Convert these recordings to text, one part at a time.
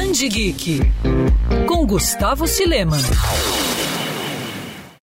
Band Geek com Gustavo Silema.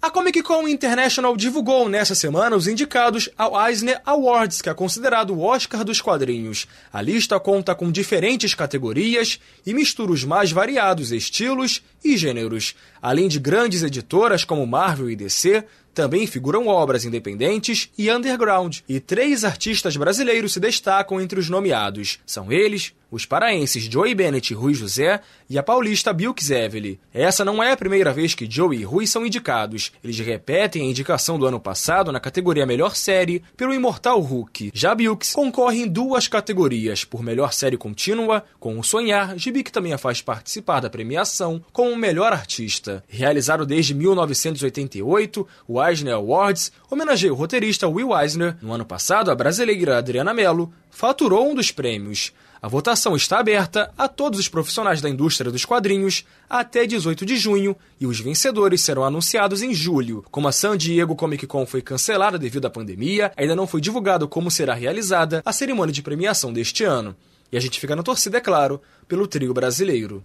A Comic Con International divulgou nessa semana os indicados ao Eisner Awards, que é considerado o Oscar dos quadrinhos. A lista conta com diferentes categorias e mistura os mais variados estilos e gêneros. Além de grandes editoras como Marvel e DC, também figuram obras independentes e underground, e três artistas brasileiros se destacam entre os nomeados. São eles os paraenses Joey Bennett e Rui José e a paulista Bilks Evely. Essa não é a primeira vez que Joey e Rui são indicados. Eles repetem a indicação do ano passado na categoria Melhor Série pelo Imortal Hulk. Já Bilks concorre em duas categorias, por Melhor Série Contínua, com O Sonhar, gibi que também a faz participar da premiação, como Melhor Artista. Realizado desde 1988, o Eisner Awards homenageia o roteirista Will Eisner. No ano passado, a brasileira Adriana Mello faturou um dos prêmios. A votação está aberta a todos os profissionais da indústria dos quadrinhos até 18 de junho e os vencedores serão anunciados em julho. Como a San Diego Comic Con foi cancelada devido à pandemia, ainda não foi divulgado como será realizada a cerimônia de premiação deste ano. E a gente fica na torcida, é claro, pelo trio brasileiro.